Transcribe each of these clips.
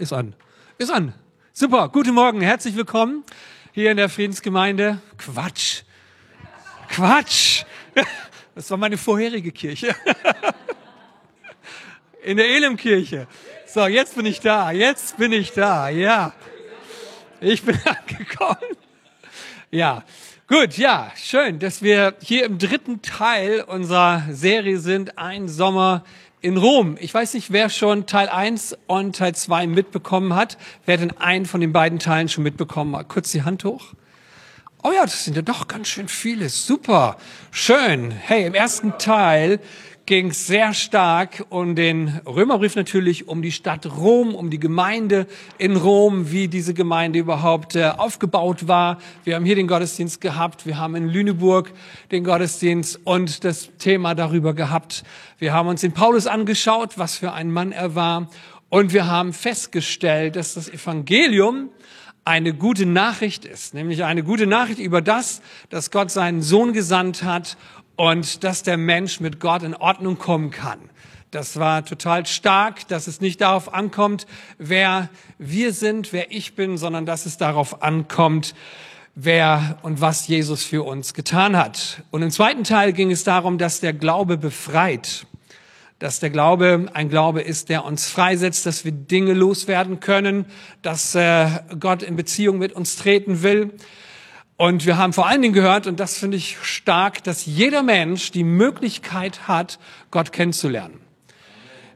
Ist an. Ist an. Super. Guten Morgen. Herzlich willkommen hier in der Friedensgemeinde. Quatsch. Quatsch. Das war meine vorherige Kirche. In der Elemkirche. So, jetzt bin ich da. Jetzt bin ich da. Ja. Ich bin angekommen. Ja. Gut, ja, schön, dass wir hier im dritten Teil unserer Serie sind, ein Sommer in Rom. Ich weiß nicht, wer schon Teil 1 und Teil 2 mitbekommen hat. Wer denn einen von den beiden Teilen schon mitbekommen hat? Kurz die Hand hoch. Oh ja, das sind ja doch ganz schön viele. Super. Schön. Hey, im ersten Teil ging sehr stark um den Römerbrief natürlich, um die Stadt Rom, um die Gemeinde in Rom, wie diese Gemeinde überhaupt äh, aufgebaut war. Wir haben hier den Gottesdienst gehabt, wir haben in Lüneburg den Gottesdienst und das Thema darüber gehabt. Wir haben uns den Paulus angeschaut, was für ein Mann er war und wir haben festgestellt, dass das Evangelium eine gute Nachricht ist, nämlich eine gute Nachricht über das, dass Gott seinen Sohn gesandt hat und dass der Mensch mit Gott in Ordnung kommen kann. Das war total stark, dass es nicht darauf ankommt, wer wir sind, wer ich bin, sondern dass es darauf ankommt, wer und was Jesus für uns getan hat. Und im zweiten Teil ging es darum, dass der Glaube befreit, dass der Glaube ein Glaube ist, der uns freisetzt, dass wir Dinge loswerden können, dass äh, Gott in Beziehung mit uns treten will und wir haben vor allen Dingen gehört, und das finde ich stark, dass jeder Mensch die Möglichkeit hat, Gott kennenzulernen.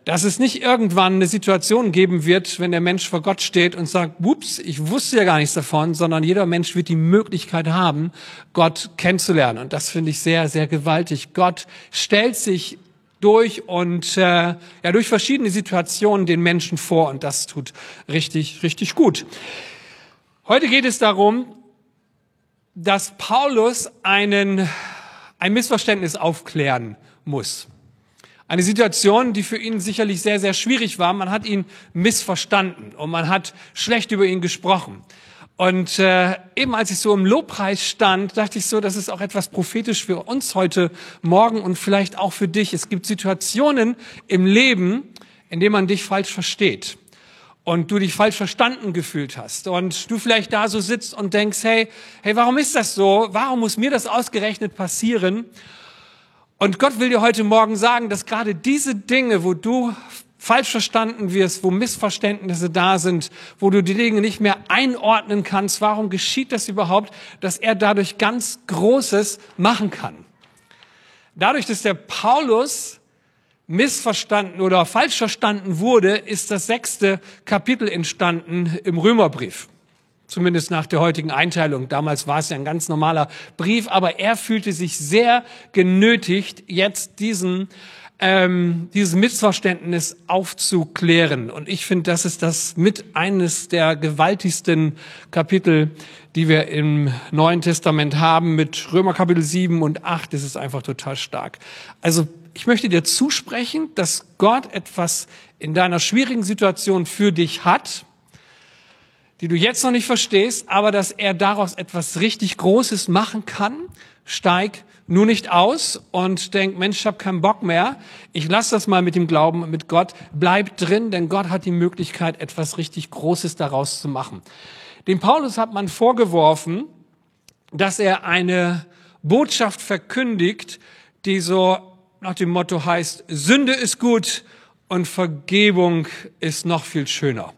Dass es nicht irgendwann eine Situation geben wird, wenn der Mensch vor Gott steht und sagt, ups, ich wusste ja gar nichts davon, sondern jeder Mensch wird die Möglichkeit haben, Gott kennenzulernen. Und das finde ich sehr, sehr gewaltig. Gott stellt sich durch und äh, ja durch verschiedene Situationen den Menschen vor und das tut richtig, richtig gut. Heute geht es darum, dass Paulus einen, ein Missverständnis aufklären muss. Eine Situation, die für ihn sicherlich sehr, sehr schwierig war. Man hat ihn missverstanden und man hat schlecht über ihn gesprochen. Und äh, eben als ich so im Lobpreis stand, dachte ich so, das ist auch etwas prophetisch für uns heute Morgen und vielleicht auch für dich. Es gibt Situationen im Leben, in denen man dich falsch versteht und du dich falsch verstanden gefühlt hast und du vielleicht da so sitzt und denkst, hey, hey, warum ist das so? Warum muss mir das ausgerechnet passieren? Und Gott will dir heute Morgen sagen, dass gerade diese Dinge, wo du falsch verstanden wirst, wo Missverständnisse da sind, wo du die Dinge nicht mehr einordnen kannst, warum geschieht das überhaupt, dass er dadurch ganz Großes machen kann. Dadurch, dass der Paulus missverstanden oder falsch verstanden wurde, ist das sechste Kapitel entstanden im Römerbrief. Zumindest nach der heutigen Einteilung. Damals war es ja ein ganz normaler Brief, aber er fühlte sich sehr genötigt, jetzt diesen ähm, dieses Missverständnis aufzuklären. Und ich finde, das ist das mit eines der gewaltigsten Kapitel, die wir im Neuen Testament haben. Mit Römer Kapitel 7 und 8 ist es einfach total stark. Also ich möchte dir zusprechen, dass Gott etwas in deiner schwierigen Situation für dich hat, die du jetzt noch nicht verstehst, aber dass er daraus etwas richtig Großes machen kann. Steig nur nicht aus und denk, Mensch, ich habe keinen Bock mehr. Ich lasse das mal mit dem Glauben mit Gott. Bleib drin, denn Gott hat die Möglichkeit, etwas richtig Großes daraus zu machen. Dem Paulus hat man vorgeworfen, dass er eine Botschaft verkündigt, die so nach dem Motto heißt, Sünde ist gut und Vergebung ist noch viel schöner.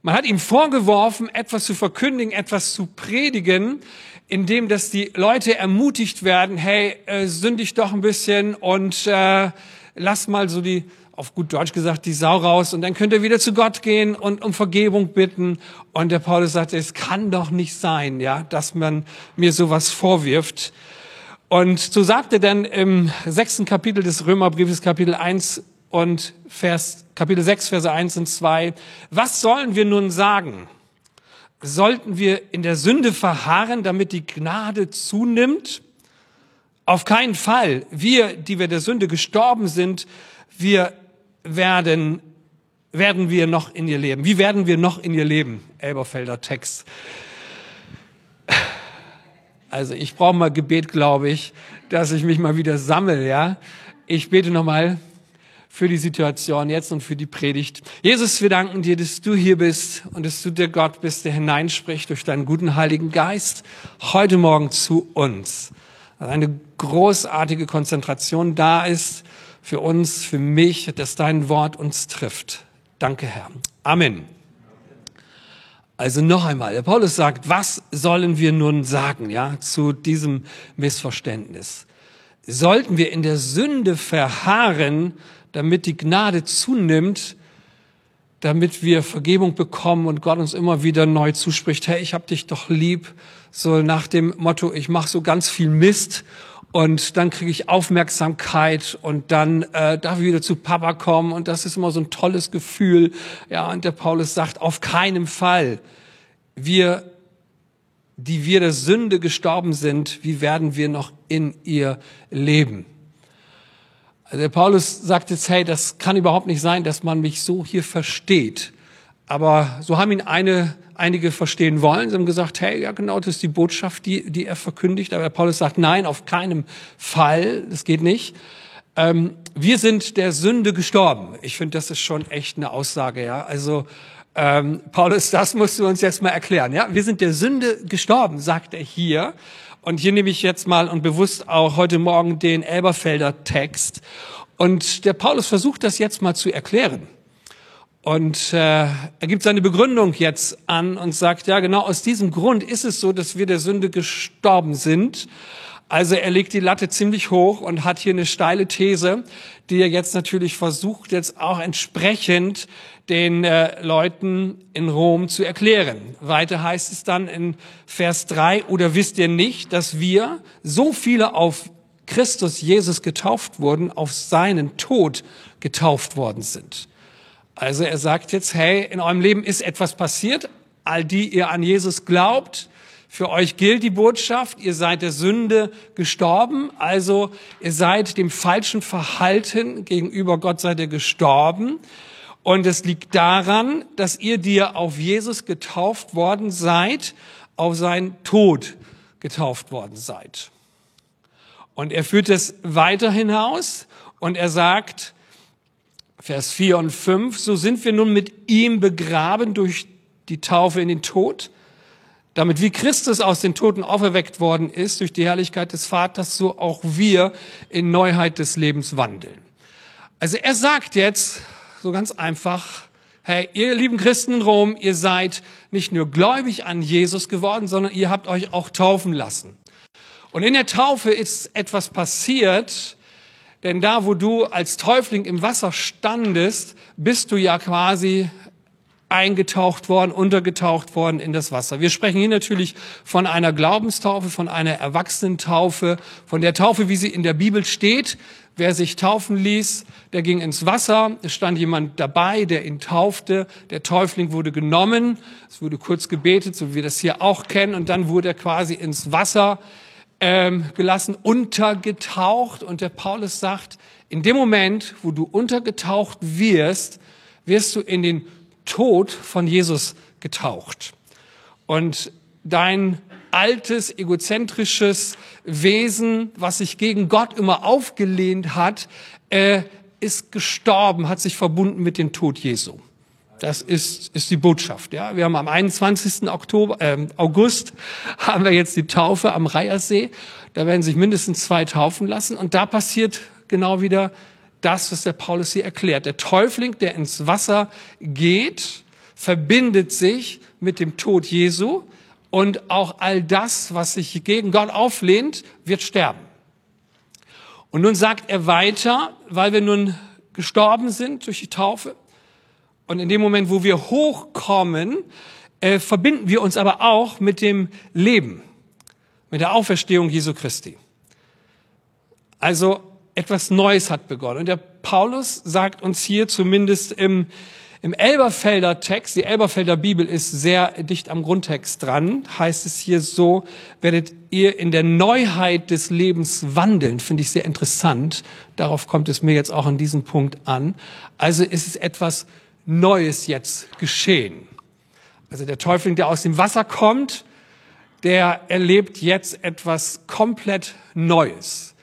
Man hat ihm vorgeworfen, etwas zu verkündigen, etwas zu predigen, indem dass die Leute ermutigt werden, hey, äh, sündig doch ein bisschen und äh, lass mal so die, auf gut Deutsch gesagt, die Sau raus und dann könnt ihr wieder zu Gott gehen und um Vergebung bitten. Und der Paulus sagte, es kann doch nicht sein, ja, dass man mir sowas vorwirft. Und so sagt er dann im sechsten Kapitel des Römerbriefes, Kapitel 1 und Vers, Kapitel 6, Verse 1 und 2, was sollen wir nun sagen? Sollten wir in der Sünde verharren, damit die Gnade zunimmt? Auf keinen Fall. Wir, die wir der Sünde gestorben sind, wir werden, werden wir noch in ihr leben. Wie werden wir noch in ihr leben? Elberfelder Text. Also ich brauche mal Gebet, glaube ich, dass ich mich mal wieder sammle, ja. Ich bete nochmal. für die Situation jetzt und für die Predigt. Jesus, wir danken dir, dass du hier bist und dass du der Gott bist, der hineinspricht durch deinen guten Heiligen Geist heute Morgen zu uns. Dass eine großartige Konzentration da ist für uns, für mich, dass dein Wort uns trifft. Danke, Herr. Amen. Also noch einmal, der Paulus sagt, was sollen wir nun sagen, ja, zu diesem Missverständnis? Sollten wir in der Sünde verharren, damit die Gnade zunimmt, damit wir Vergebung bekommen und Gott uns immer wieder neu zuspricht, hey, ich hab dich doch lieb, so nach dem Motto, ich mache so ganz viel Mist und dann kriege ich Aufmerksamkeit und dann äh, darf ich wieder zu Papa kommen und das ist immer so ein tolles Gefühl. Ja, und der Paulus sagt, auf keinen Fall. Wir, die wir der Sünde gestorben sind, wie werden wir noch in ihr leben? Also der Paulus sagt jetzt, hey, das kann überhaupt nicht sein, dass man mich so hier versteht. Aber so haben ihn eine, einige verstehen wollen. Sie haben gesagt, hey, ja genau, das ist die Botschaft, die, die er verkündigt. Aber Paulus sagt, nein, auf keinem Fall, das geht nicht. Ähm, wir sind der Sünde gestorben. Ich finde, das ist schon echt eine Aussage, ja. Also ähm, Paulus, das musst du uns jetzt mal erklären, ja. Wir sind der Sünde gestorben, sagt er hier. Und hier nehme ich jetzt mal und bewusst auch heute Morgen den Elberfelder Text. Und der Paulus versucht das jetzt mal zu erklären. Und äh, er gibt seine Begründung jetzt an und sagt, ja genau aus diesem Grund ist es so, dass wir der Sünde gestorben sind. Also er legt die Latte ziemlich hoch und hat hier eine steile These, die er jetzt natürlich versucht, jetzt auch entsprechend den äh, Leuten in Rom zu erklären. Weiter heißt es dann in Vers 3, oder wisst ihr nicht, dass wir, so viele auf Christus Jesus getauft wurden, auf seinen Tod getauft worden sind. Also er sagt jetzt, hey, in eurem Leben ist etwas passiert, all die ihr an Jesus glaubt, für euch gilt die Botschaft, ihr seid der Sünde gestorben, also ihr seid dem falschen Verhalten gegenüber Gott seid ihr gestorben. Und es liegt daran, dass ihr, die ihr auf Jesus getauft worden seid, auf seinen Tod getauft worden seid. Und er führt es weiter hinaus und er sagt, Vers 4 und 5, so sind wir nun mit ihm begraben durch die Taufe in den Tod, damit wie Christus aus den Toten auferweckt worden ist durch die Herrlichkeit des Vaters, so auch wir in Neuheit des Lebens wandeln. Also er sagt jetzt, so ganz einfach, hey, ihr lieben Christen in Rom, ihr seid nicht nur gläubig an Jesus geworden, sondern ihr habt euch auch taufen lassen. Und in der Taufe ist etwas passiert, denn da, wo du als Täufling im Wasser standest, bist du ja quasi eingetaucht worden, untergetaucht worden in das Wasser. Wir sprechen hier natürlich von einer Glaubenstaufe, von einer Erwachsenentaufe, von der Taufe, wie sie in der Bibel steht. Wer sich taufen ließ, der ging ins Wasser. Es stand jemand dabei, der ihn taufte. Der Täufling wurde genommen. Es wurde kurz gebetet, so wie wir das hier auch kennen. Und dann wurde er quasi ins Wasser ähm, gelassen, untergetaucht. Und der Paulus sagt, in dem Moment, wo du untergetaucht wirst, wirst du in den Tod von Jesus getaucht. Und dein altes, egozentrisches Wesen, was sich gegen Gott immer aufgelehnt hat, äh, ist gestorben, hat sich verbunden mit dem Tod Jesu. Das ist, ist die Botschaft. Ja, wir haben am 21. Oktober, äh, August haben wir jetzt die Taufe am Reiersee. Da werden sich mindestens zwei taufen lassen und da passiert genau wieder das, was der Paulus hier erklärt. Der Täufling, der ins Wasser geht, verbindet sich mit dem Tod Jesu und auch all das, was sich gegen Gott auflehnt, wird sterben. Und nun sagt er weiter, weil wir nun gestorben sind durch die Taufe und in dem Moment, wo wir hochkommen, äh, verbinden wir uns aber auch mit dem Leben, mit der Auferstehung Jesu Christi. Also etwas Neues hat begonnen. Und der Paulus sagt uns hier zumindest im im Elberfelder Text, die Elberfelder Bibel ist sehr dicht am Grundtext dran, heißt es hier so, werdet ihr in der Neuheit des Lebens wandeln, finde ich sehr interessant. Darauf kommt es mir jetzt auch an diesem Punkt an. Also ist es etwas Neues jetzt geschehen. Also der Teufel, der aus dem Wasser kommt, der erlebt jetzt etwas komplett Neues.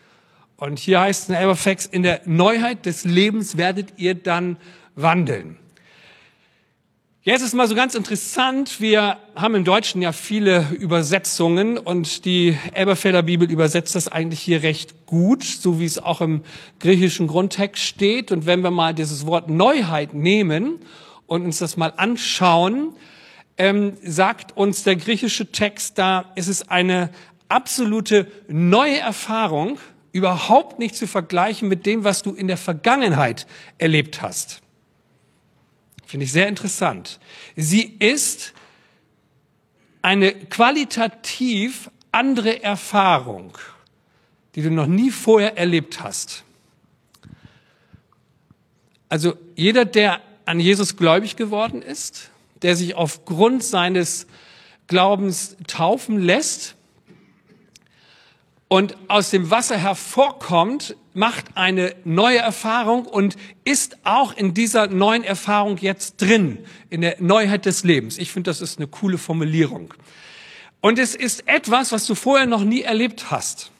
Und hier heißt es in Elberflex, in der Neuheit des Lebens werdet ihr dann wandeln. Jetzt ist mal so ganz interessant, wir haben im Deutschen ja viele Übersetzungen und die Elberfelder Bibel übersetzt das eigentlich hier recht gut, so wie es auch im griechischen Grundtext steht. Und wenn wir mal dieses Wort Neuheit nehmen und uns das mal anschauen, ähm, sagt uns der griechische Text da, es ist eine absolute neue Erfahrung, überhaupt nicht zu vergleichen mit dem, was du in der Vergangenheit erlebt hast. Finde ich sehr interessant. Sie ist eine qualitativ andere Erfahrung, die du noch nie vorher erlebt hast. Also jeder, der an Jesus gläubig geworden ist, der sich aufgrund seines Glaubens taufen lässt und aus dem Wasser hervorkommt, macht eine neue Erfahrung und ist auch in dieser neuen Erfahrung jetzt drin, in der Neuheit des Lebens. Ich finde, das ist eine coole Formulierung. Und es ist etwas, was du vorher noch nie erlebt hast.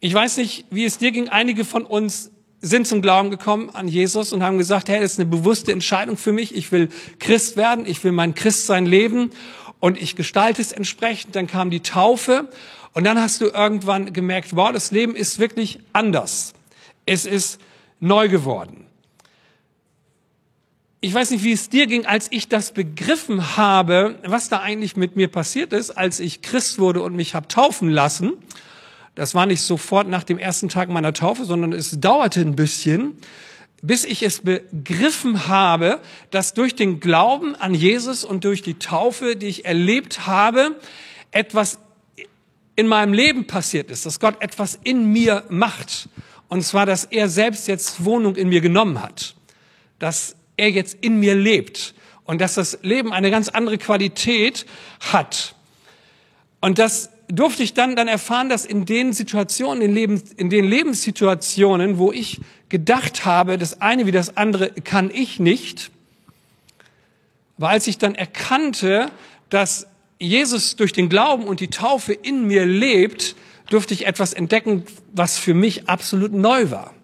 Ich weiß nicht, wie es dir ging. Einige von uns sind zum Glauben gekommen an Jesus und haben gesagt, hey, das ist eine bewusste Entscheidung für mich. Ich will Christ werden. Ich will mein Christsein leben und ich gestalte es entsprechend. Dann kam die Taufe und dann hast du irgendwann gemerkt, wow, das Leben ist wirklich anders. Es ist neu geworden. Ich weiß nicht, wie es dir ging, als ich das begriffen habe, was da eigentlich mit mir passiert ist, als ich Christ wurde und mich habe taufen lassen. Das war nicht sofort nach dem ersten Tag meiner Taufe, sondern es dauerte ein bisschen, bis ich es begriffen habe, dass durch den Glauben an Jesus und durch die Taufe, die ich erlebt habe, etwas in meinem Leben passiert ist, dass Gott etwas in mir macht. Und zwar, dass er selbst jetzt Wohnung in mir genommen hat. Dass er jetzt in mir lebt. Und dass das Leben eine ganz andere Qualität hat. Und das durfte ich dann, dann erfahren, dass in den Situationen, in, Lebens, in den Lebenssituationen, wo ich gedacht habe, das eine wie das andere kann ich nicht, aber als ich dann erkannte, dass Jesus durch den Glauben und die Taufe in mir lebt, durfte ich etwas entdecken, was für mich absolut neu war.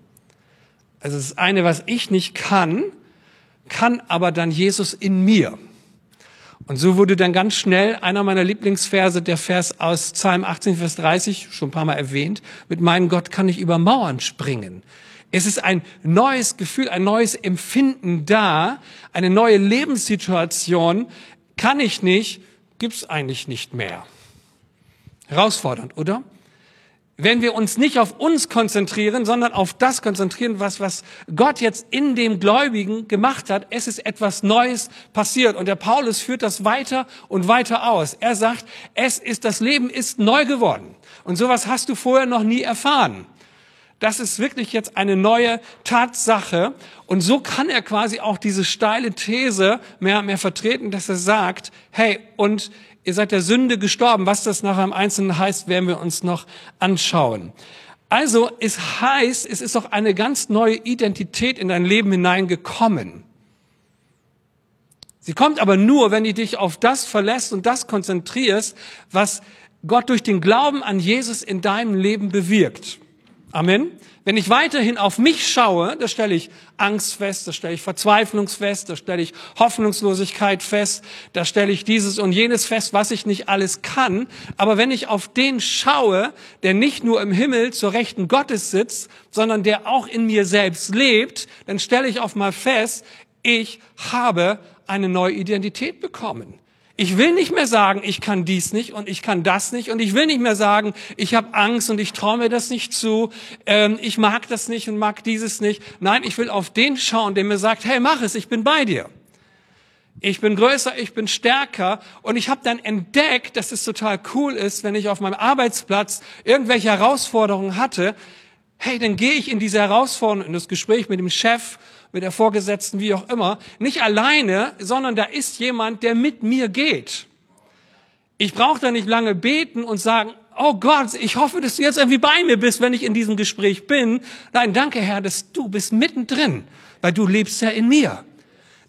Also das eine, was ich nicht kann, kann aber dann Jesus in mir. Und so wurde dann ganz schnell einer meiner Lieblingsverse, der Vers aus Psalm 18, Vers 30, schon ein paar Mal erwähnt, mit meinem Gott kann ich über Mauern springen. Es ist ein neues Gefühl, ein neues Empfinden da, eine neue Lebenssituation kann ich nicht, gibt's eigentlich nicht mehr. Herausfordernd, oder? Wenn wir uns nicht auf uns konzentrieren, sondern auf das konzentrieren, was, was Gott jetzt in dem Gläubigen gemacht hat, es ist etwas Neues passiert. Und der Paulus führt das weiter und weiter aus. Er sagt, es ist, das Leben ist neu geworden. Und sowas hast du vorher noch nie erfahren. Das ist wirklich jetzt eine neue Tatsache. Und so kann er quasi auch diese steile These mehr, mehr vertreten, dass er sagt, hey, und ihr seid der Sünde gestorben. Was das nachher im Einzelnen heißt, werden wir uns noch anschauen. Also, es heißt, es ist auch eine ganz neue Identität in dein Leben hineingekommen. Sie kommt aber nur, wenn du dich auf das verlässt und das konzentrierst, was Gott durch den Glauben an Jesus in deinem Leben bewirkt. Amen. Wenn ich weiterhin auf mich schaue, da stelle ich Angst fest, da stelle ich Verzweiflung fest, da stelle ich Hoffnungslosigkeit fest, da stelle ich dieses und jenes fest, was ich nicht alles kann. Aber wenn ich auf den schaue, der nicht nur im Himmel zur Rechten Gottes sitzt, sondern der auch in mir selbst lebt, dann stelle ich auf mal fest, ich habe eine neue Identität bekommen. Ich will nicht mehr sagen, ich kann dies nicht und ich kann das nicht und ich will nicht mehr sagen, ich habe Angst und ich traue mir das nicht zu, ähm, ich mag das nicht und mag dieses nicht. Nein, ich will auf den schauen, der mir sagt, hey, mach es, ich bin bei dir. Ich bin größer, ich bin stärker und ich habe dann entdeckt, dass es total cool ist, wenn ich auf meinem Arbeitsplatz irgendwelche Herausforderungen hatte, hey, dann gehe ich in diese Herausforderung, in das Gespräch mit dem Chef mit der Vorgesetzten, wie auch immer, nicht alleine, sondern da ist jemand, der mit mir geht. Ich brauche da nicht lange beten und sagen, oh Gott, ich hoffe, dass du jetzt irgendwie bei mir bist, wenn ich in diesem Gespräch bin. Nein, danke Herr, dass du bist mittendrin, weil du lebst ja in mir.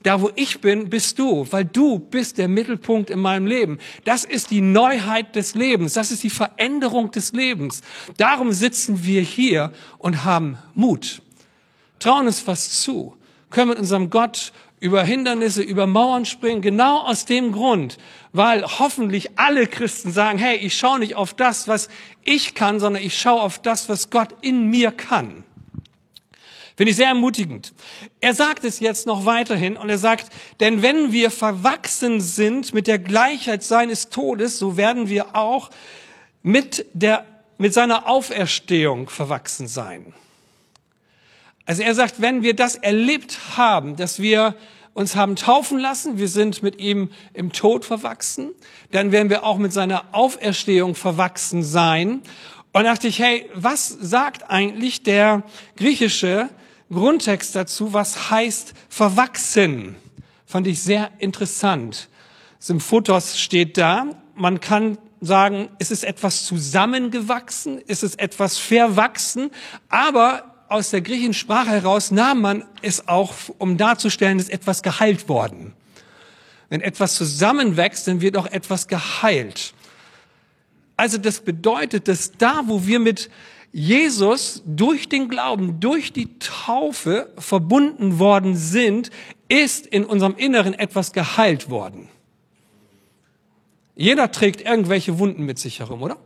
Da, wo ich bin, bist du, weil du bist der Mittelpunkt in meinem Leben. Das ist die Neuheit des Lebens. Das ist die Veränderung des Lebens. Darum sitzen wir hier und haben Mut. Trauen uns was zu. Können mit unserem Gott über Hindernisse, über Mauern springen, genau aus dem Grund, weil hoffentlich alle Christen sagen, hey, ich schaue nicht auf das, was ich kann, sondern ich schaue auf das, was Gott in mir kann. Finde ich sehr ermutigend. Er sagt es jetzt noch weiterhin und er sagt, denn wenn wir verwachsen sind mit der Gleichheit seines Todes, so werden wir auch mit der, mit seiner Auferstehung verwachsen sein. Also er sagt, wenn wir das erlebt haben, dass wir uns haben taufen lassen, wir sind mit ihm im Tod verwachsen, dann werden wir auch mit seiner Auferstehung verwachsen sein. Und dachte ich, hey, was sagt eigentlich der griechische Grundtext dazu, was heißt verwachsen? Fand ich sehr interessant. Symphotos steht da. Man kann sagen, ist es etwas zusammengewachsen? Ist es etwas verwachsen? Aber aus der griechischen Sprache heraus nahm man es auch, um darzustellen, ist etwas geheilt worden. Wenn etwas zusammenwächst, dann wird auch etwas geheilt. Also das bedeutet, dass da, wo wir mit Jesus durch den Glauben, durch die Taufe verbunden worden sind, ist in unserem Inneren etwas geheilt worden. Jeder trägt irgendwelche Wunden mit sich herum, oder?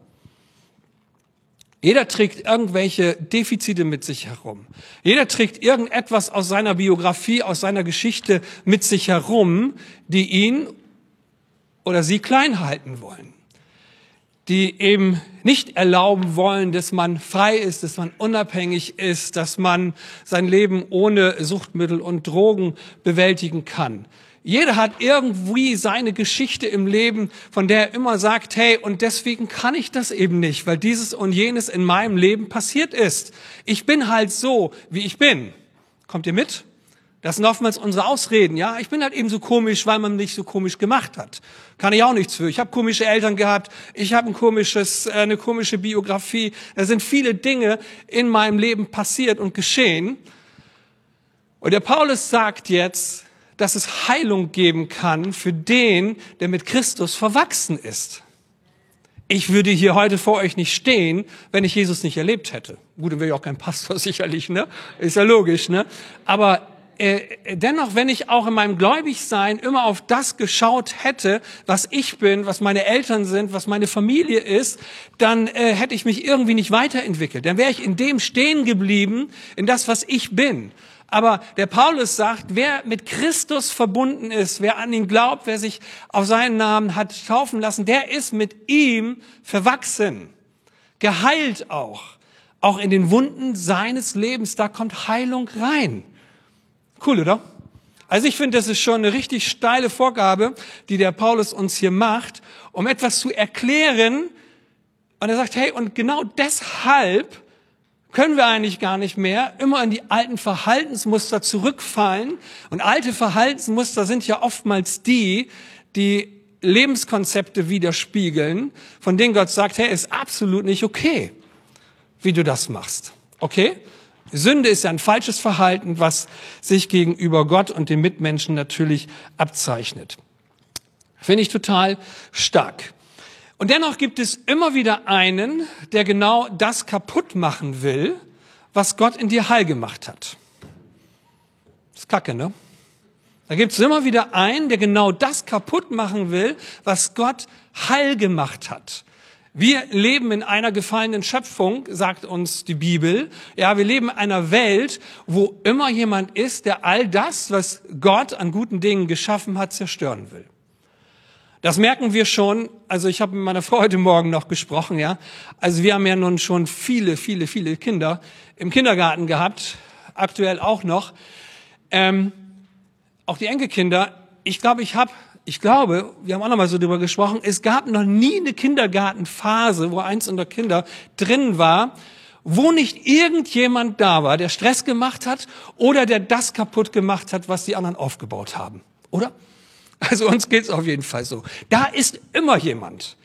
Jeder trägt irgendwelche Defizite mit sich herum. Jeder trägt irgendetwas aus seiner Biografie, aus seiner Geschichte mit sich herum, die ihn oder sie klein halten wollen. Die eben nicht erlauben wollen, dass man frei ist, dass man unabhängig ist, dass man sein Leben ohne Suchtmittel und Drogen bewältigen kann. Jeder hat irgendwie seine Geschichte im Leben, von der er immer sagt, hey, und deswegen kann ich das eben nicht, weil dieses und jenes in meinem Leben passiert ist. Ich bin halt so, wie ich bin. Kommt ihr mit? Das sind oftmals unsere Ausreden, ja. Ich bin halt eben so komisch, weil man mich so komisch gemacht hat. Kann ich auch nichts für. Ich habe komische Eltern gehabt, ich habe ein komisches, äh, eine komische Biografie. Da sind viele Dinge in meinem Leben passiert und geschehen. Und der Paulus sagt jetzt, dass es Heilung geben kann für den, der mit Christus verwachsen ist. Ich würde hier heute vor euch nicht stehen, wenn ich Jesus nicht erlebt hätte. Gut, dann wäre ich auch kein Pastor sicherlich, ne? Ist ja logisch, ne? Aber äh, dennoch, wenn ich auch in meinem Gläubigsein immer auf das geschaut hätte, was ich bin, was meine Eltern sind, was meine Familie ist, dann äh, hätte ich mich irgendwie nicht weiterentwickelt. Dann wäre ich in dem stehen geblieben, in das, was ich bin. Aber der Paulus sagt, wer mit Christus verbunden ist, wer an ihn glaubt, wer sich auf seinen Namen hat taufen lassen, der ist mit ihm verwachsen, geheilt auch. Auch in den Wunden seines Lebens, da kommt Heilung rein. Cool, oder? Also ich finde, das ist schon eine richtig steile Vorgabe, die der Paulus uns hier macht, um etwas zu erklären. Und er sagt, hey, und genau deshalb können wir eigentlich gar nicht mehr immer in die alten Verhaltensmuster zurückfallen. Und alte Verhaltensmuster sind ja oftmals die, die Lebenskonzepte widerspiegeln, von denen Gott sagt, hey, ist absolut nicht okay, wie du das machst. Okay? Sünde ist ja ein falsches Verhalten, was sich gegenüber Gott und den Mitmenschen natürlich abzeichnet. Finde ich total stark. Und dennoch gibt es immer wieder einen, der genau das kaputt machen will, was Gott in dir heil gemacht hat. Das ist kacke, ne? Da gibt es immer wieder einen, der genau das kaputt machen will, was Gott heil gemacht hat. Wir leben in einer gefallenen Schöpfung, sagt uns die Bibel. Ja, wir leben in einer Welt, wo immer jemand ist, der all das, was Gott an guten Dingen geschaffen hat, zerstören will. Das merken wir schon. Also ich habe mit meiner Frau heute Morgen noch gesprochen, ja. Also wir haben ja nun schon viele, viele, viele Kinder im Kindergarten gehabt, aktuell auch noch. Ähm, auch die Enkelkinder. Ich glaube, ich habe, ich glaube, wir haben auch noch mal so drüber gesprochen. Es gab noch nie eine Kindergartenphase, wo eins unserer Kinder drin war, wo nicht irgendjemand da war, der Stress gemacht hat oder der das kaputt gemacht hat, was die anderen aufgebaut haben, oder? Also uns geht's auf jeden Fall so. Da ist immer jemand.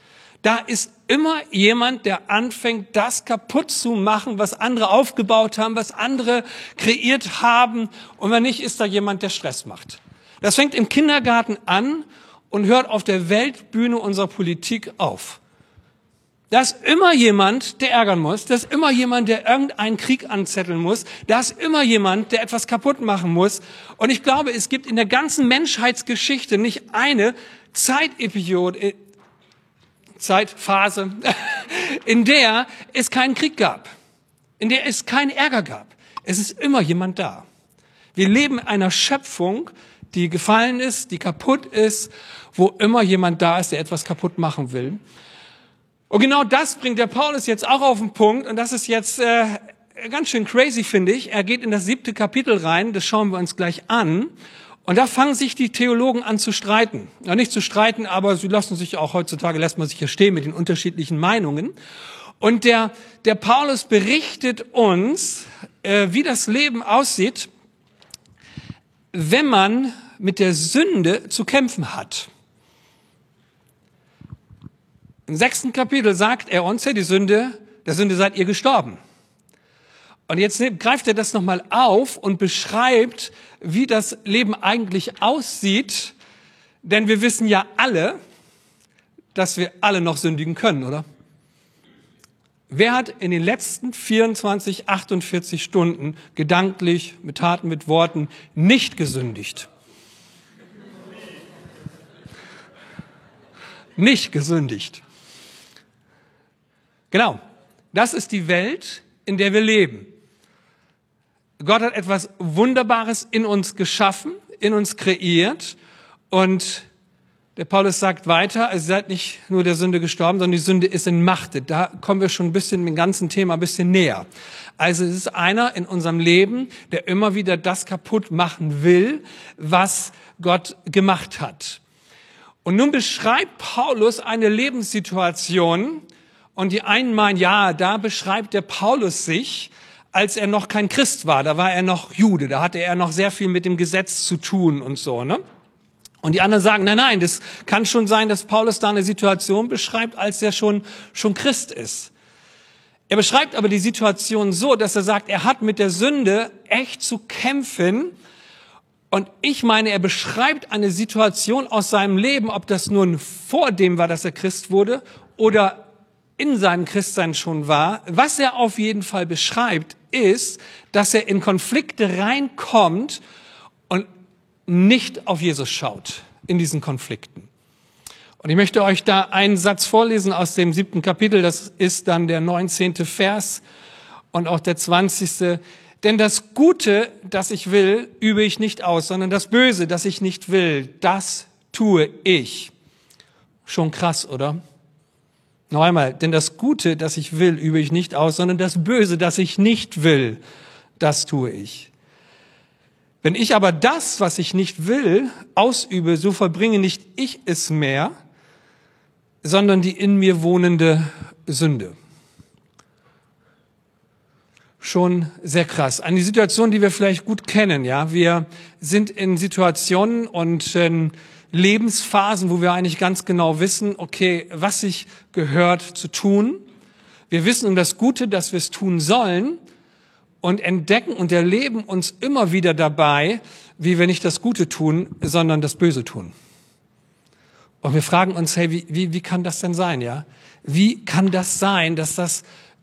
Da ist immer jemand, der anfängt, das kaputt zu machen, was andere aufgebaut haben, was andere kreiert haben. Und wenn nicht, ist da jemand, der Stress macht. Das fängt im Kindergarten an und hört auf der Weltbühne unserer Politik auf. Da ist immer jemand, der ärgern muss. Da ist immer jemand, der irgendeinen Krieg anzetteln muss. Da ist immer jemand, der etwas kaputt machen muss. Und ich glaube, es gibt in der ganzen Menschheitsgeschichte nicht eine Zeitepisode, äh, Zeitphase, in der es keinen Krieg gab, in der es keinen Ärger gab. Es ist immer jemand da. Wir leben in einer Schöpfung, die gefallen ist, die kaputt ist, wo immer jemand da ist, der etwas kaputt machen will. Und genau das bringt der Paulus jetzt auch auf den Punkt. Und das ist jetzt äh, ganz schön crazy, finde ich. Er geht in das siebte Kapitel rein, das schauen wir uns gleich an. Und da fangen sich die Theologen an zu streiten. Ja, nicht zu streiten, aber sie lassen sich auch heutzutage, lässt man sich ja stehen mit den unterschiedlichen Meinungen. Und der, der Paulus berichtet uns, äh, wie das Leben aussieht, wenn man mit der Sünde zu kämpfen hat. Im sechsten Kapitel sagt er uns ja, die Sünde, der Sünde seid ihr gestorben. Und jetzt greift er das nochmal auf und beschreibt, wie das Leben eigentlich aussieht. Denn wir wissen ja alle, dass wir alle noch sündigen können, oder? Wer hat in den letzten 24, 48 Stunden gedanklich, mit Taten, mit Worten nicht gesündigt? Nicht gesündigt. Genau. Das ist die Welt, in der wir leben. Gott hat etwas Wunderbares in uns geschaffen, in uns kreiert und der Paulus sagt weiter, ihr seid nicht nur der Sünde gestorben, sondern die Sünde ist in Macht. Da kommen wir schon ein bisschen dem ganzen Thema ein bisschen näher. Also es ist einer in unserem Leben, der immer wieder das kaputt machen will, was Gott gemacht hat. Und nun beschreibt Paulus eine Lebenssituation, und die einen meinen, ja, da beschreibt der Paulus sich, als er noch kein Christ war. Da war er noch Jude. Da hatte er noch sehr viel mit dem Gesetz zu tun und so, ne? Und die anderen sagen, nein, nein, das kann schon sein, dass Paulus da eine Situation beschreibt, als er schon, schon Christ ist. Er beschreibt aber die Situation so, dass er sagt, er hat mit der Sünde echt zu kämpfen. Und ich meine, er beschreibt eine Situation aus seinem Leben, ob das nun vor dem war, dass er Christ wurde oder in seinem Christsein schon war. Was er auf jeden Fall beschreibt, ist, dass er in Konflikte reinkommt und nicht auf Jesus schaut in diesen Konflikten. Und ich möchte euch da einen Satz vorlesen aus dem siebten Kapitel. Das ist dann der neunzehnte Vers und auch der zwanzigste. Denn das Gute, das ich will, übe ich nicht aus, sondern das Böse, das ich nicht will, das tue ich. Schon krass, oder? Noch einmal, denn das Gute, das ich will, übe ich nicht aus, sondern das Böse, das ich nicht will, das tue ich. Wenn ich aber das, was ich nicht will, ausübe, so verbringe nicht ich es mehr, sondern die in mir wohnende Sünde. Schon sehr krass. Eine Situation, die wir vielleicht gut kennen, ja. Wir sind in Situationen und äh, Lebensphasen, wo wir eigentlich ganz genau wissen, okay, was sich gehört zu tun. Wir wissen um das Gute, dass wir es tun sollen und entdecken und erleben uns immer wieder dabei, wie wir nicht das Gute tun, sondern das Böse tun. Und wir fragen uns, hey, wie, wie, wie kann das denn sein, ja? Wie kann das sein, dass das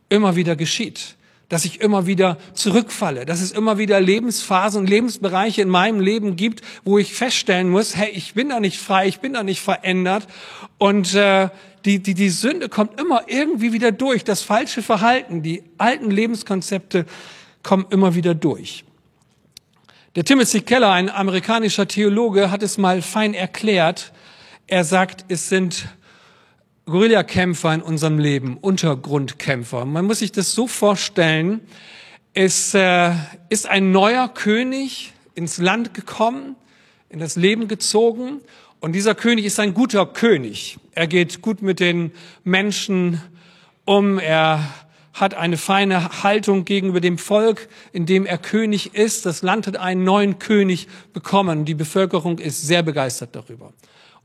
immer wieder geschieht? Dass ich immer wieder zurückfalle, dass es immer wieder Lebensphasen und Lebensbereiche in meinem Leben gibt, wo ich feststellen muss, hey, ich bin da nicht frei, ich bin da nicht verändert und äh, die, die, die Sünde kommt immer irgendwie wieder durch, das falsche Verhalten, die alten Lebenskonzepte kommen immer wieder durch. Der Timothy Keller, ein amerikanischer Theologe, hat es mal fein erklärt. Er sagt, es sind Guerillakämpfer in unserem Leben, Untergrundkämpfer. Man muss sich das so vorstellen, es äh, ist ein neuer König ins Land gekommen, in das Leben gezogen und dieser König ist ein guter König. Er geht gut mit den Menschen um, er hat eine feine Haltung gegenüber dem Volk, in dem er König ist. Das Land hat einen neuen König bekommen. Die Bevölkerung ist sehr begeistert darüber.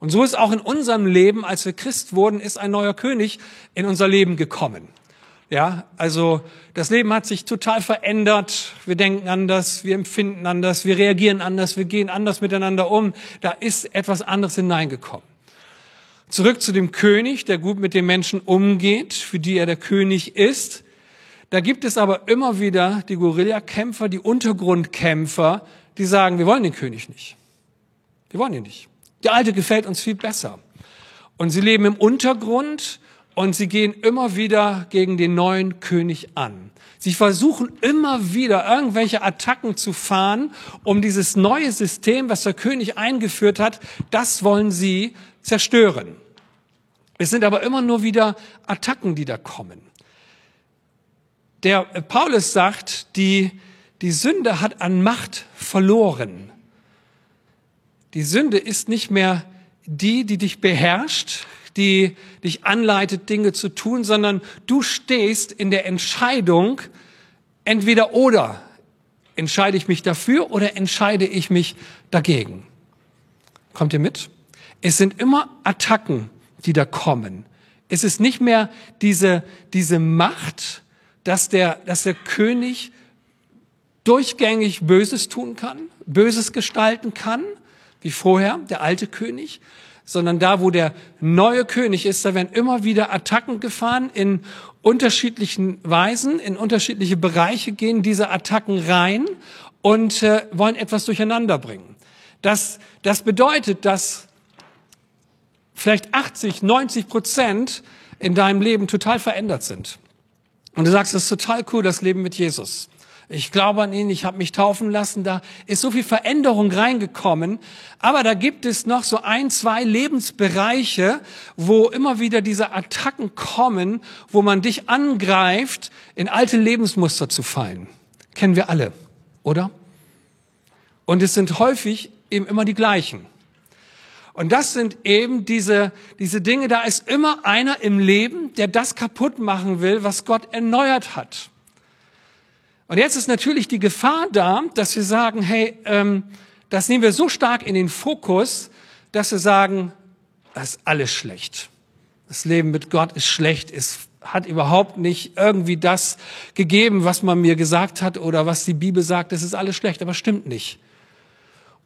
Und so ist auch in unserem Leben, als wir Christ wurden, ist ein neuer König in unser Leben gekommen. Ja, also das Leben hat sich total verändert. Wir denken anders, wir empfinden anders, wir reagieren anders, wir gehen anders miteinander um. Da ist etwas anderes hineingekommen. Zurück zu dem König, der gut mit den Menschen umgeht, für die er der König ist. Da gibt es aber immer wieder die Guerillakämpfer, die Untergrundkämpfer, die sagen, wir wollen den König nicht. Wir wollen ihn nicht. Der alte gefällt uns viel besser. Und sie leben im Untergrund und sie gehen immer wieder gegen den neuen König an. Sie versuchen immer wieder irgendwelche Attacken zu fahren, um dieses neue System, was der König eingeführt hat, das wollen sie zerstören. Es sind aber immer nur wieder Attacken, die da kommen. Der Paulus sagt, die, die Sünde hat an Macht verloren. Die Sünde ist nicht mehr die, die dich beherrscht, die dich anleitet, Dinge zu tun, sondern du stehst in der Entscheidung, entweder oder. Entscheide ich mich dafür oder entscheide ich mich dagegen? Kommt ihr mit? Es sind immer Attacken, die da kommen. Es ist nicht mehr diese, diese Macht, dass der, dass der König durchgängig Böses tun kann, Böses gestalten kann, wie vorher, der alte König, sondern da, wo der neue König ist, da werden immer wieder Attacken gefahren in unterschiedlichen Weisen, in unterschiedliche Bereiche gehen diese Attacken rein und äh, wollen etwas durcheinander bringen. Das, das bedeutet, dass vielleicht 80, 90 Prozent in deinem Leben total verändert sind. Und du sagst, es ist total cool, das Leben mit Jesus. Ich glaube an ihn, ich habe mich taufen lassen, da ist so viel Veränderung reingekommen. Aber da gibt es noch so ein, zwei Lebensbereiche, wo immer wieder diese Attacken kommen, wo man dich angreift, in alte Lebensmuster zu fallen. Kennen wir alle, oder? Und es sind häufig eben immer die gleichen. Und das sind eben diese, diese Dinge, da ist immer einer im Leben, der das kaputt machen will, was Gott erneuert hat. Und jetzt ist natürlich die Gefahr da, dass wir sagen, hey, ähm, das nehmen wir so stark in den Fokus, dass wir sagen, das ist alles schlecht. Das Leben mit Gott ist schlecht, es hat überhaupt nicht irgendwie das gegeben, was man mir gesagt hat oder was die Bibel sagt, das ist alles schlecht, aber stimmt nicht.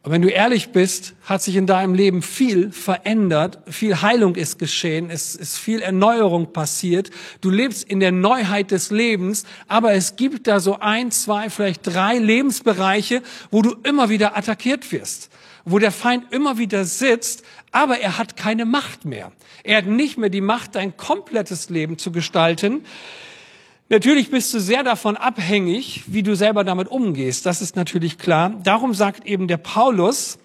Und wenn du ehrlich bist, hat sich in deinem Leben viel verändert, viel Heilung ist geschehen, es ist viel Erneuerung passiert. Du lebst in der Neuheit des Lebens, aber es gibt da so ein, zwei, vielleicht drei Lebensbereiche, wo du immer wieder attackiert wirst, wo der Feind immer wieder sitzt, aber er hat keine Macht mehr. Er hat nicht mehr die Macht, dein komplettes Leben zu gestalten. Natürlich bist du sehr davon abhängig, wie du selber damit umgehst. Das ist natürlich klar. Darum sagt eben der Paulus,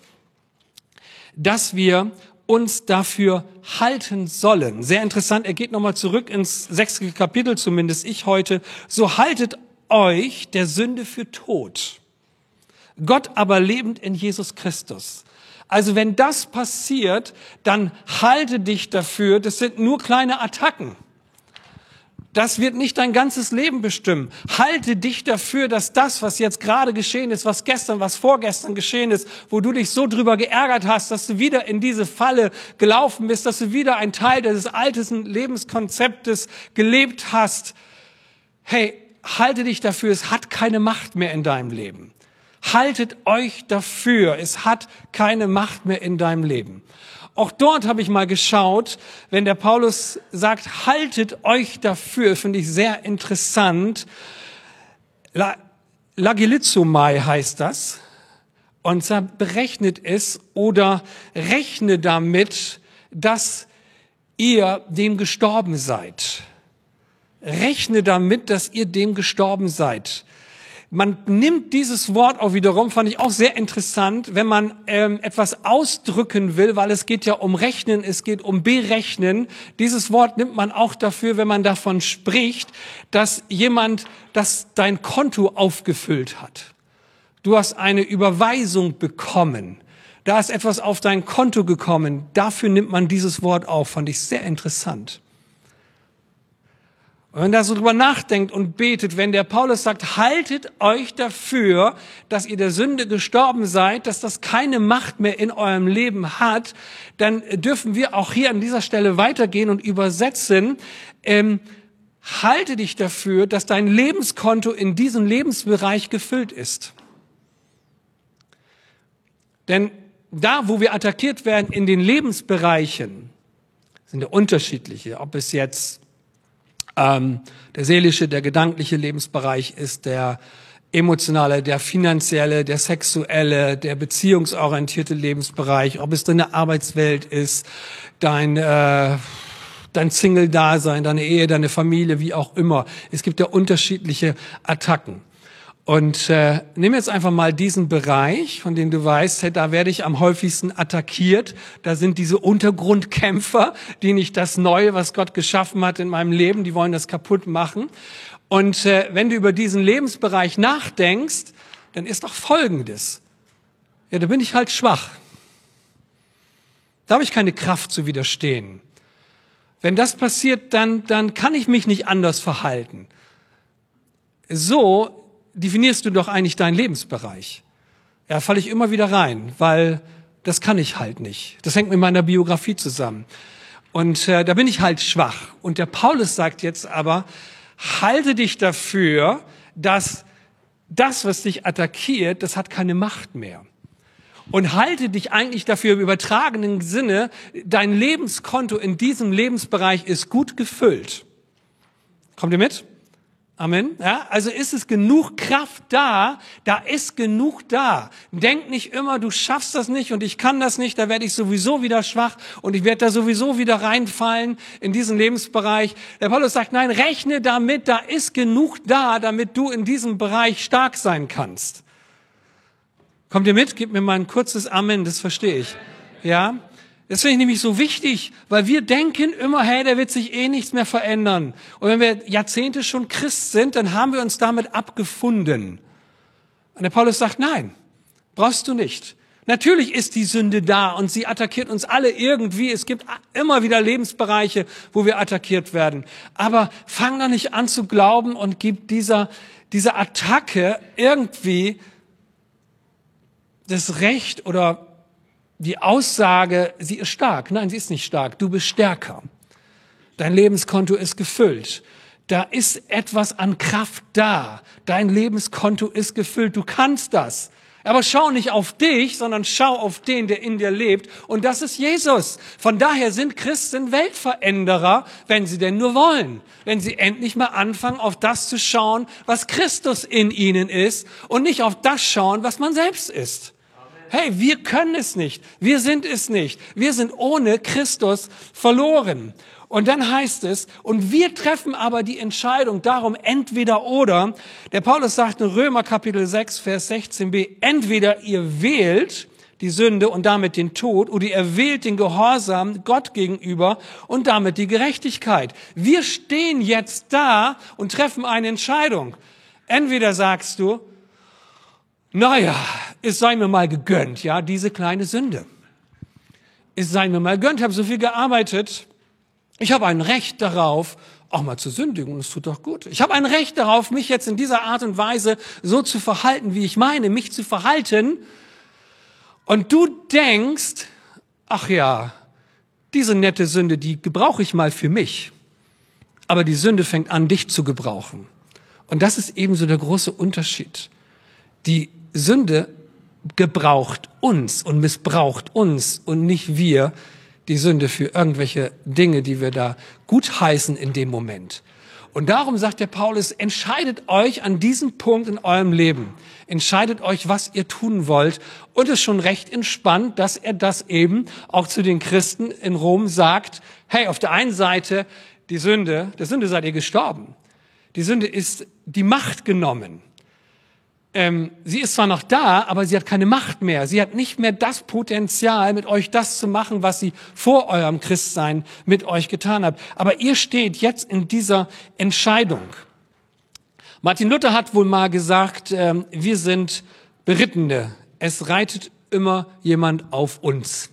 dass wir uns dafür halten sollen. Sehr interessant, er geht nochmal zurück ins sechste Kapitel, zumindest ich heute. So haltet euch der Sünde für tot. Gott aber lebend in Jesus Christus. Also wenn das passiert, dann halte dich dafür, das sind nur kleine Attacken. Das wird nicht dein ganzes Leben bestimmen. Halte dich dafür, dass das, was jetzt gerade geschehen ist, was gestern, was vorgestern geschehen ist, wo du dich so drüber geärgert hast, dass du wieder in diese Falle gelaufen bist, dass du wieder ein Teil des alten Lebenskonzeptes gelebt hast. Hey, halte dich dafür, es hat keine Macht mehr in deinem Leben. Haltet euch dafür, es hat keine Macht mehr in deinem Leben. Auch dort habe ich mal geschaut, wenn der Paulus sagt, haltet euch dafür, finde ich sehr interessant. La, Lagilizomai heißt das. Und zwar berechnet es oder rechne damit, dass ihr dem gestorben seid. Rechne damit, dass ihr dem gestorben seid man nimmt dieses Wort auch wiederum, fand ich auch sehr interessant, wenn man ähm, etwas ausdrücken will, weil es geht ja um Rechnen, es geht um Berechnen. Dieses Wort nimmt man auch dafür, wenn man davon spricht, dass jemand, das dein Konto aufgefüllt hat. Du hast eine Überweisung bekommen. Da ist etwas auf dein Konto gekommen. Dafür nimmt man dieses Wort auf. Fand ich sehr interessant. Und wenn da so drüber nachdenkt und betet, wenn der Paulus sagt, haltet euch dafür, dass ihr der Sünde gestorben seid, dass das keine Macht mehr in eurem Leben hat, dann dürfen wir auch hier an dieser Stelle weitergehen und übersetzen, ähm, halte dich dafür, dass dein Lebenskonto in diesem Lebensbereich gefüllt ist. Denn da, wo wir attackiert werden in den Lebensbereichen, sind ja unterschiedliche, ob es jetzt ähm, der seelische, der gedankliche Lebensbereich ist, der emotionale, der finanzielle, der sexuelle, der beziehungsorientierte Lebensbereich, ob es deine Arbeitswelt ist, dein, äh, dein Single-Dasein, deine Ehe, deine Familie, wie auch immer. Es gibt ja unterschiedliche Attacken. Und äh, nimm jetzt einfach mal diesen Bereich, von dem du weißt, hey, da werde ich am häufigsten attackiert. Da sind diese Untergrundkämpfer, die nicht das Neue, was Gott geschaffen hat in meinem Leben, die wollen das kaputt machen. Und äh, wenn du über diesen Lebensbereich nachdenkst, dann ist doch Folgendes. Ja, da bin ich halt schwach. Da habe ich keine Kraft zu widerstehen. Wenn das passiert, dann, dann kann ich mich nicht anders verhalten. So definierst du doch eigentlich deinen Lebensbereich. Ja, falle ich immer wieder rein, weil das kann ich halt nicht. Das hängt mit meiner Biografie zusammen. Und äh, da bin ich halt schwach. Und der Paulus sagt jetzt aber, halte dich dafür, dass das, was dich attackiert, das hat keine Macht mehr. Und halte dich eigentlich dafür im übertragenen Sinne, dein Lebenskonto in diesem Lebensbereich ist gut gefüllt. Kommt ihr mit? Amen. Ja, also ist es genug Kraft da, da ist genug da. Denk nicht immer, du schaffst das nicht und ich kann das nicht, da werde ich sowieso wieder schwach und ich werde da sowieso wieder reinfallen in diesen Lebensbereich. Der Paulus sagt, nein, rechne damit, da ist genug da, damit du in diesem Bereich stark sein kannst. Kommt ihr mit? Gib mir mal ein kurzes Amen, das verstehe ich. Ja? Das finde ich nämlich so wichtig, weil wir denken immer, hey, da wird sich eh nichts mehr verändern. Und wenn wir Jahrzehnte schon Christ sind, dann haben wir uns damit abgefunden. Und der Paulus sagt, nein, brauchst du nicht. Natürlich ist die Sünde da und sie attackiert uns alle irgendwie. Es gibt immer wieder Lebensbereiche, wo wir attackiert werden. Aber fang da nicht an zu glauben und gib dieser, dieser Attacke irgendwie das Recht oder die Aussage, sie ist stark. Nein, sie ist nicht stark. Du bist stärker. Dein Lebenskonto ist gefüllt. Da ist etwas an Kraft da. Dein Lebenskonto ist gefüllt. Du kannst das. Aber schau nicht auf dich, sondern schau auf den, der in dir lebt. Und das ist Jesus. Von daher sind Christen Weltveränderer, wenn sie denn nur wollen. Wenn sie endlich mal anfangen, auf das zu schauen, was Christus in ihnen ist und nicht auf das schauen, was man selbst ist. Hey, wir können es nicht. Wir sind es nicht. Wir sind ohne Christus verloren. Und dann heißt es, und wir treffen aber die Entscheidung darum, entweder oder. Der Paulus sagt in Römer Kapitel 6, Vers 16b, entweder ihr wählt die Sünde und damit den Tod oder ihr wählt den Gehorsam Gott gegenüber und damit die Gerechtigkeit. Wir stehen jetzt da und treffen eine Entscheidung. Entweder sagst du, naja, es sei mir mal gegönnt, ja, diese kleine Sünde. Es sei mir mal gegönnt, ich habe so viel gearbeitet. Ich habe ein Recht darauf, auch mal zu sündigen, und es tut doch gut. Ich habe ein Recht darauf, mich jetzt in dieser Art und Weise so zu verhalten, wie ich meine, mich zu verhalten. Und du denkst, ach ja, diese nette Sünde, die gebrauche ich mal für mich. Aber die Sünde fängt an, dich zu gebrauchen. Und das ist ebenso der große Unterschied. Die Sünde gebraucht uns und missbraucht uns und nicht wir die Sünde für irgendwelche Dinge, die wir da gutheißen in dem Moment. Und darum sagt der Paulus, entscheidet euch an diesem Punkt in eurem Leben. Entscheidet euch, was ihr tun wollt. Und es ist schon recht entspannt, dass er das eben auch zu den Christen in Rom sagt. Hey, auf der einen Seite, die Sünde, der Sünde seid ihr gestorben. Die Sünde ist die Macht genommen ähm, sie ist zwar noch da, aber sie hat keine Macht mehr. Sie hat nicht mehr das Potenzial, mit euch das zu machen, was sie vor eurem Christsein mit euch getan hat. Aber ihr steht jetzt in dieser Entscheidung. Martin Luther hat wohl mal gesagt, ähm, wir sind Berittene. Es reitet immer jemand auf uns.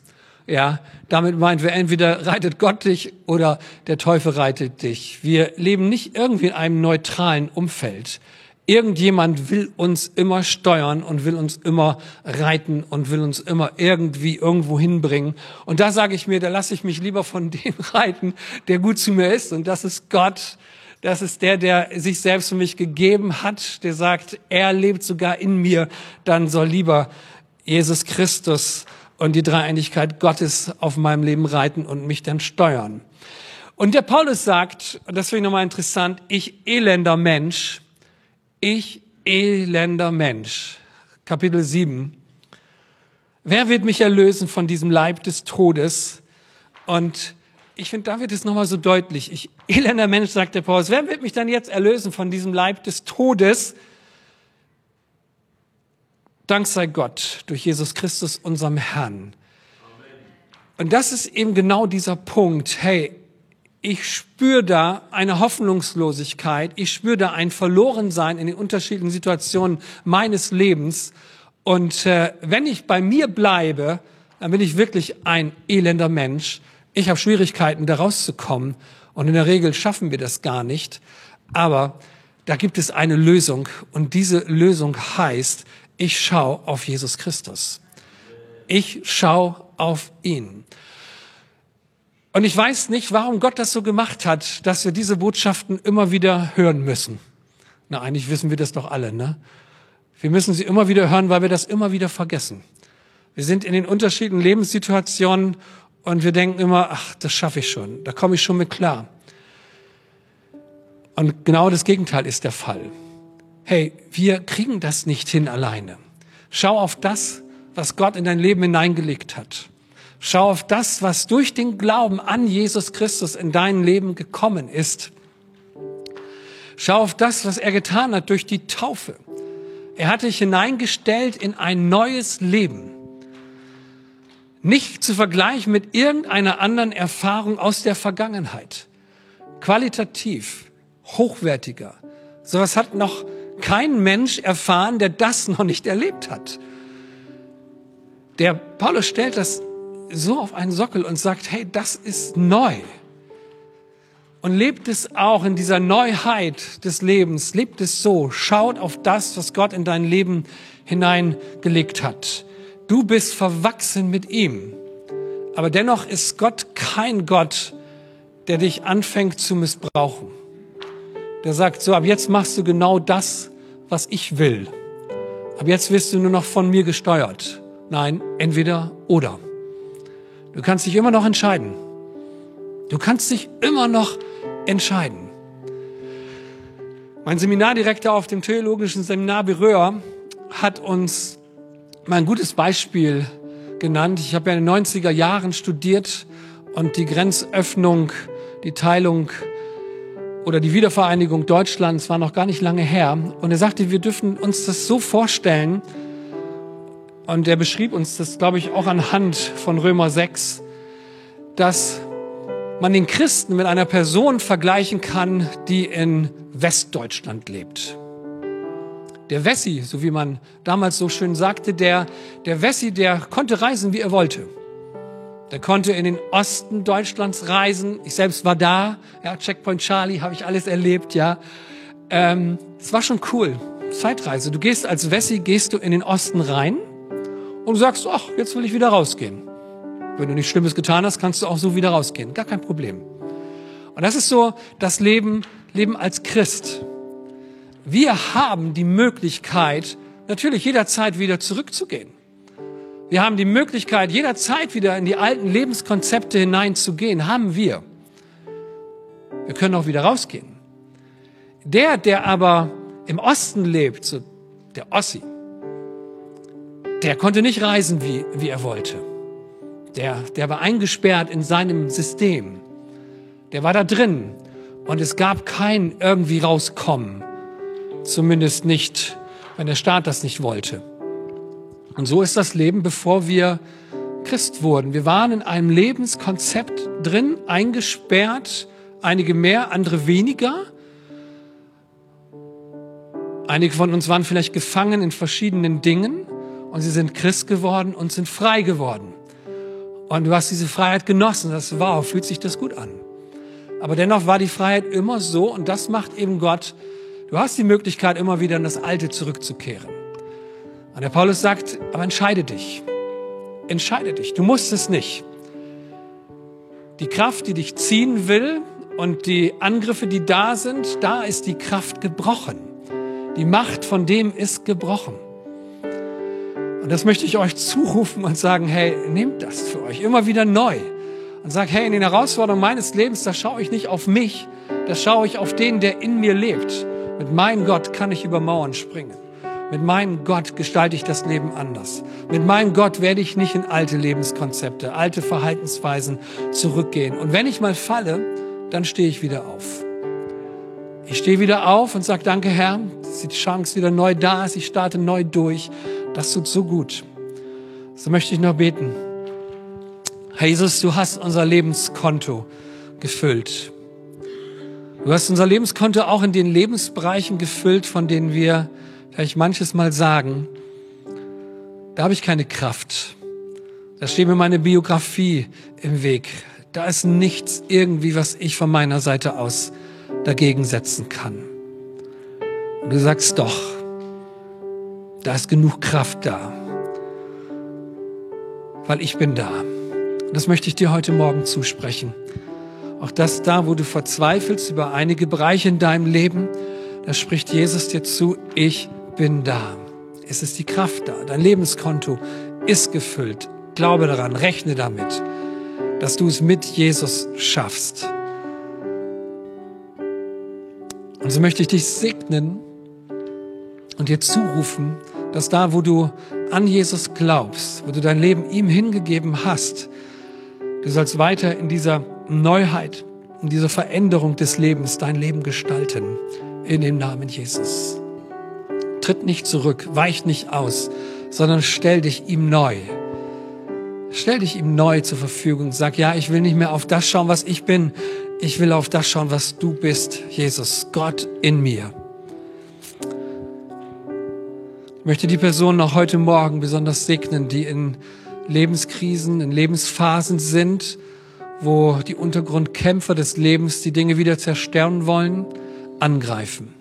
Ja, damit meint wir entweder reitet Gott dich oder der Teufel reitet dich. Wir leben nicht irgendwie in einem neutralen Umfeld. Irgendjemand will uns immer steuern und will uns immer reiten und will uns immer irgendwie irgendwo hinbringen. Und da sage ich mir, da lasse ich mich lieber von dem reiten, der gut zu mir ist. Und das ist Gott, Das ist der, der sich selbst für mich gegeben hat, der sagt, er lebt sogar in mir. Dann soll lieber Jesus Christus und die Dreieinigkeit Gottes auf meinem Leben reiten und mich dann steuern. Und der Paulus sagt, das finde ich nochmal interessant, ich elender Mensch, ich elender Mensch. Kapitel 7. Wer wird mich erlösen von diesem Leib des Todes? Und ich finde, da wird es nochmal so deutlich. Ich, elender Mensch, sagt der Paulus, wer wird mich dann jetzt erlösen von diesem Leib des Todes? Dank sei Gott durch Jesus Christus, unserem Herrn. Und das ist eben genau dieser Punkt. Hey, ich spüre da eine Hoffnungslosigkeit, ich spüre da ein Verlorensein in den unterschiedlichen Situationen meines Lebens. Und äh, wenn ich bei mir bleibe, dann bin ich wirklich ein elender Mensch. Ich habe Schwierigkeiten, da rauszukommen. Und in der Regel schaffen wir das gar nicht. Aber da gibt es eine Lösung. Und diese Lösung heißt, ich schaue auf Jesus Christus. Ich schaue auf ihn. Und ich weiß nicht, warum Gott das so gemacht hat, dass wir diese Botschaften immer wieder hören müssen. Na, eigentlich wissen wir das doch alle, ne? Wir müssen sie immer wieder hören, weil wir das immer wieder vergessen. Wir sind in den unterschiedlichen Lebenssituationen und wir denken immer, ach, das schaffe ich schon, da komme ich schon mit klar. Und genau das Gegenteil ist der Fall. Hey, wir kriegen das nicht hin alleine. Schau auf das, was Gott in dein Leben hineingelegt hat. Schau auf das, was durch den Glauben an Jesus Christus in dein Leben gekommen ist. Schau auf das, was er getan hat durch die Taufe. Er hat dich hineingestellt in ein neues Leben. Nicht zu vergleichen mit irgendeiner anderen Erfahrung aus der Vergangenheit. Qualitativ, hochwertiger. Sowas hat noch kein Mensch erfahren, der das noch nicht erlebt hat. Der Paulus stellt das so auf einen Sockel und sagt, hey, das ist neu. Und lebt es auch in dieser Neuheit des Lebens, lebt es so, schaut auf das, was Gott in dein Leben hineingelegt hat. Du bist verwachsen mit ihm. Aber dennoch ist Gott kein Gott, der dich anfängt zu missbrauchen. Der sagt, so, ab jetzt machst du genau das, was ich will. Ab jetzt wirst du nur noch von mir gesteuert. Nein, entweder oder. Du kannst dich immer noch entscheiden. Du kannst dich immer noch entscheiden. Mein Seminardirektor auf dem theologischen Seminar Berühr hat uns mal ein gutes Beispiel genannt. Ich habe ja in den 90er Jahren studiert und die Grenzöffnung, die Teilung oder die Wiedervereinigung Deutschlands war noch gar nicht lange her. Und er sagte, wir dürfen uns das so vorstellen, und er beschrieb uns das, glaube ich, auch anhand von Römer 6, dass man den Christen mit einer Person vergleichen kann, die in Westdeutschland lebt. Der Wessi, so wie man damals so schön sagte, der, der Wessi, der konnte reisen, wie er wollte. Der konnte in den Osten Deutschlands reisen. Ich selbst war da. Ja, Checkpoint Charlie habe ich alles erlebt. Ja, ähm, es war schon cool. Zeitreise. Du gehst als Wessi, gehst du in den Osten rein und du sagst, ach, jetzt will ich wieder rausgehen. Wenn du nichts Schlimmes getan hast, kannst du auch so wieder rausgehen. Gar kein Problem. Und das ist so das Leben, Leben als Christ. Wir haben die Möglichkeit, natürlich jederzeit wieder zurückzugehen. Wir haben die Möglichkeit, jederzeit wieder in die alten Lebenskonzepte hineinzugehen. Haben wir. Wir können auch wieder rausgehen. Der, der aber im Osten lebt, so der Ossi, der konnte nicht reisen, wie, wie er wollte. Der, der war eingesperrt in seinem System. Der war da drin. Und es gab kein irgendwie rauskommen. Zumindest nicht, wenn der Staat das nicht wollte. Und so ist das Leben, bevor wir Christ wurden. Wir waren in einem Lebenskonzept drin, eingesperrt, einige mehr, andere weniger. Einige von uns waren vielleicht gefangen in verschiedenen Dingen und sie sind Christ geworden und sind frei geworden. Und du hast diese Freiheit genossen. Das wow, fühlt sich das gut an. Aber dennoch war die Freiheit immer so und das macht eben Gott. Du hast die Möglichkeit, immer wieder in das Alte zurückzukehren. Und der Paulus sagt, aber entscheide dich. Entscheide dich. Du musst es nicht. Die Kraft, die dich ziehen will und die Angriffe, die da sind, da ist die Kraft gebrochen. Die Macht von dem ist gebrochen. Und das möchte ich euch zurufen und sagen, hey, nehmt das für euch immer wieder neu. Und sagt, hey, in den Herausforderungen meines Lebens, da schaue ich nicht auf mich, da schaue ich auf den, der in mir lebt. Mit meinem Gott kann ich über Mauern springen. Mit meinem Gott gestalte ich das Leben anders. Mit meinem Gott werde ich nicht in alte Lebenskonzepte, alte Verhaltensweisen zurückgehen. Und wenn ich mal falle, dann stehe ich wieder auf. Ich stehe wieder auf und sage, danke Herr, dass die Chance wieder neu da ist. Ich starte neu durch. Das tut so gut. So möchte ich noch beten. Herr Jesus, du hast unser Lebenskonto gefüllt. Du hast unser Lebenskonto auch in den Lebensbereichen gefüllt, von denen wir vielleicht manches Mal sagen, da habe ich keine Kraft. Da steht mir meine Biografie im Weg. Da ist nichts irgendwie, was ich von meiner Seite aus dagegen setzen kann. Und du sagst doch, da ist genug Kraft da, weil ich bin da. Und das möchte ich dir heute Morgen zusprechen. Auch das da, wo du verzweifelst über einige Bereiche in deinem Leben, da spricht Jesus dir zu, ich bin da. Es ist die Kraft da. Dein Lebenskonto ist gefüllt. Glaube daran, rechne damit, dass du es mit Jesus schaffst. Und so möchte ich dich segnen und dir zurufen, dass da, wo du an Jesus glaubst, wo du dein Leben ihm hingegeben hast, Du sollst weiter in dieser Neuheit, in dieser Veränderung des Lebens dein Leben gestalten. In dem Namen Jesus. Tritt nicht zurück, weich nicht aus, sondern stell dich ihm neu. Stell dich ihm neu zur Verfügung. Sag, ja, ich will nicht mehr auf das schauen, was ich bin. Ich will auf das schauen, was du bist, Jesus, Gott in mir. Möchte die Person noch heute Morgen besonders segnen, die in Lebenskrisen, in Lebensphasen sind, wo die Untergrundkämpfer des Lebens die Dinge wieder zerstören wollen, angreifen.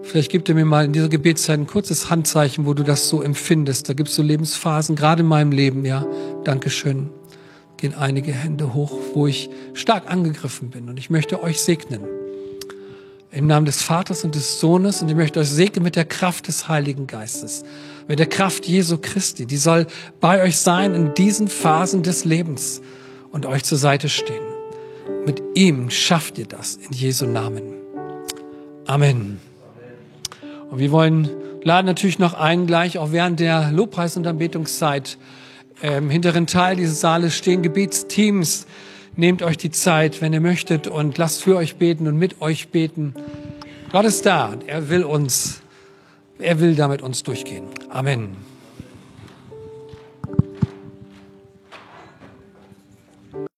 Vielleicht gibt er mir mal in dieser Gebetszeit ein kurzes Handzeichen, wo du das so empfindest. Da gibt es so Lebensphasen, gerade in meinem Leben, ja. Dankeschön. Gehen einige Hände hoch, wo ich stark angegriffen bin. Und ich möchte euch segnen. Im Namen des Vaters und des Sohnes. Und ich möchte euch segnen mit der Kraft des Heiligen Geistes mit der Kraft Jesu Christi. Die soll bei euch sein in diesen Phasen des Lebens und euch zur Seite stehen. Mit ihm schafft ihr das in Jesu Namen. Amen. Und wir wollen laden natürlich noch ein, gleich auch während der Lobpreis- und Anbetungszeit im hinteren Teil dieses Saales stehen Gebetsteams. Nehmt euch die Zeit, wenn ihr möchtet, und lasst für euch beten und mit euch beten. Gott ist da. Er will uns er will damit uns durchgehen. Amen.